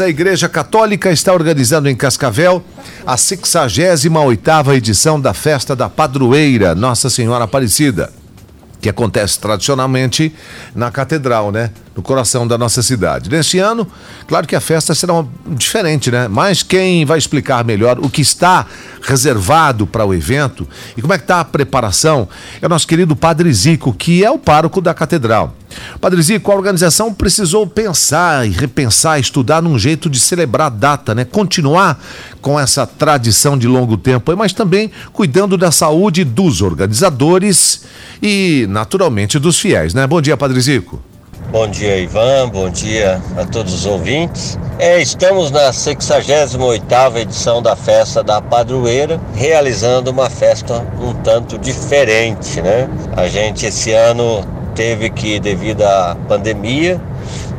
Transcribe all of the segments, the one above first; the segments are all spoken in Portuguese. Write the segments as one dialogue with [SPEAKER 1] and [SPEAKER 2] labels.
[SPEAKER 1] a Igreja Católica está organizando em Cascavel a 68ª edição da Festa da Padroeira Nossa Senhora Aparecida, que acontece tradicionalmente na Catedral, né? No coração da nossa cidade. Neste ano, claro que a festa será diferente, né? Mas quem vai explicar melhor o que está reservado para o evento e como é que está a preparação é o nosso querido Padre Zico, que é o pároco da Catedral. Padre Zico, a organização precisou pensar e repensar, estudar num jeito de celebrar a data, né? Continuar com essa tradição de longo tempo, mas também cuidando da saúde dos organizadores e, naturalmente, dos fiéis, né? Bom dia, Padre Zico.
[SPEAKER 2] Bom dia, Ivan. Bom dia a todos os ouvintes. É, estamos na 68ª edição da festa da padroeira, realizando uma festa um tanto diferente, né? A gente esse ano teve que, devido à pandemia,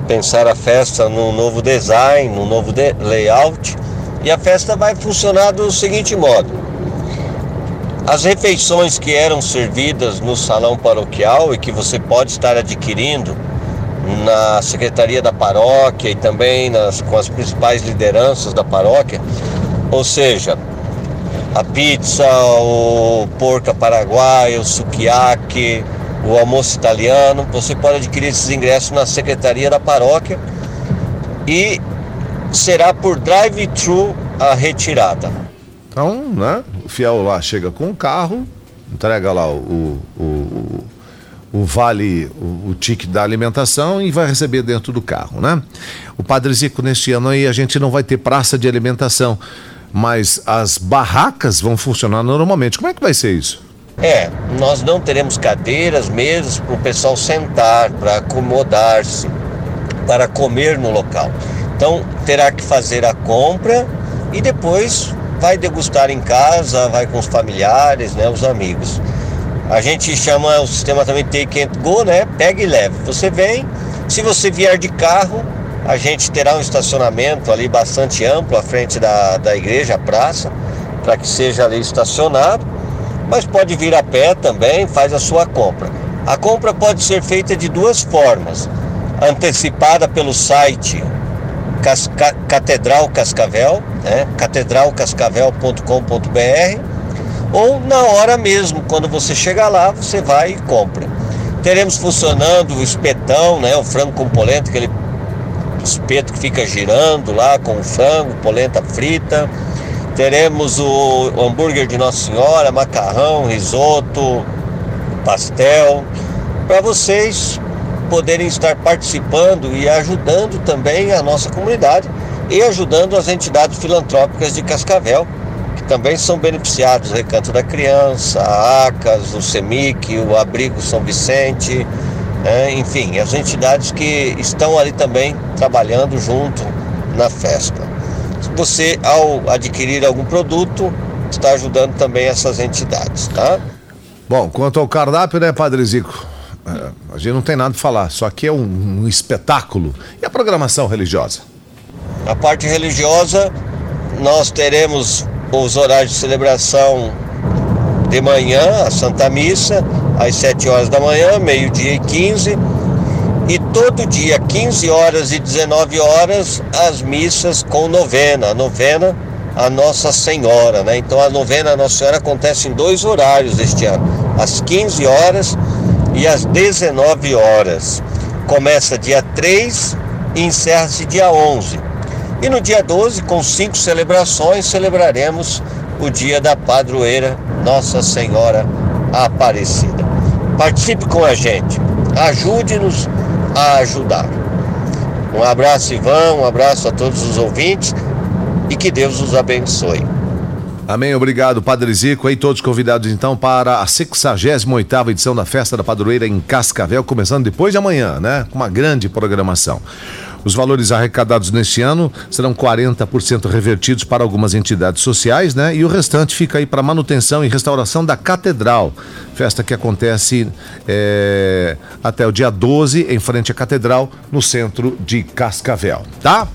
[SPEAKER 2] pensar a festa num novo design, num novo de layout. E a festa vai funcionar do seguinte modo: as refeições que eram servidas no salão paroquial e que você pode estar adquirindo na secretaria da paróquia e também nas, com as principais lideranças da paróquia, ou seja, a pizza, o porca paraguaia, o sukiyaki, o almoço italiano. Você pode adquirir esses ingressos na secretaria da paróquia e será por drive-thru a retirada.
[SPEAKER 1] Então, né? O fiel lá chega com o carro, entrega lá o, o, o, o vale, o, o ticket da alimentação e vai receber dentro do carro, né? O Padre Zico, neste ano aí, a gente não vai ter praça de alimentação, mas as barracas vão funcionar normalmente. Como é que vai ser isso?
[SPEAKER 2] É, nós não teremos cadeiras, mesas para o pessoal sentar, para acomodar-se, para comer no local. Então terá que fazer a compra e depois vai degustar em casa, vai com os familiares, né, os amigos. A gente chama o sistema também take and go, né? Pega e leva. Você vem, se você vier de carro, a gente terá um estacionamento ali bastante amplo à frente da, da igreja, a praça, para que seja ali estacionado mas pode vir a pé também, faz a sua compra. A compra pode ser feita de duas formas: antecipada pelo site Casca Catedral Cascavel, né? catedralcascavel.com.br, ou na hora mesmo, quando você chegar lá, você vai e compra. Teremos funcionando o espetão, né? o frango com polenta, aquele espeto que fica girando lá com o frango, polenta frita Teremos o hambúrguer de Nossa Senhora, macarrão, risoto, pastel, para vocês poderem estar participando e ajudando também a nossa comunidade e ajudando as entidades filantrópicas de Cascavel, que também são beneficiados, Recanto da Criança, a ACAS, o CEMIC, o Abrigo São Vicente, né? enfim, as entidades que estão ali também trabalhando junto na festa você, ao adquirir algum produto, está ajudando também essas entidades, tá?
[SPEAKER 1] Bom, quanto ao cardápio, né, Padre Zico? É, a gente não tem nada para falar, só que é um, um espetáculo. E a programação religiosa?
[SPEAKER 2] A parte religiosa, nós teremos os horários de celebração de manhã, a Santa Missa, às 7 horas da manhã, meio-dia e 15 e todo dia, 15 horas e 19 horas, as missas com novena. A novena a Nossa Senhora, né? Então a novena a Nossa Senhora acontece em dois horários este ano, às 15 horas e às 19 horas. Começa dia 3 e encerra-se dia 11. E no dia 12, com cinco celebrações, celebraremos o dia da padroeira Nossa Senhora Aparecida. Participe com a gente, ajude-nos a ajudar. Um abraço, Ivan, um abraço a todos os ouvintes e que Deus os abençoe.
[SPEAKER 1] Amém, obrigado, Padre Zico. Aí todos convidados então para a 68 edição da Festa da Padroeira em Cascavel, começando depois de amanhã, né? Com uma grande programação. Os valores arrecadados neste ano serão 40% revertidos para algumas entidades sociais, né? E o restante fica aí para manutenção e restauração da Catedral. Festa que acontece é, até o dia 12, em frente à Catedral, no centro de Cascavel, tá?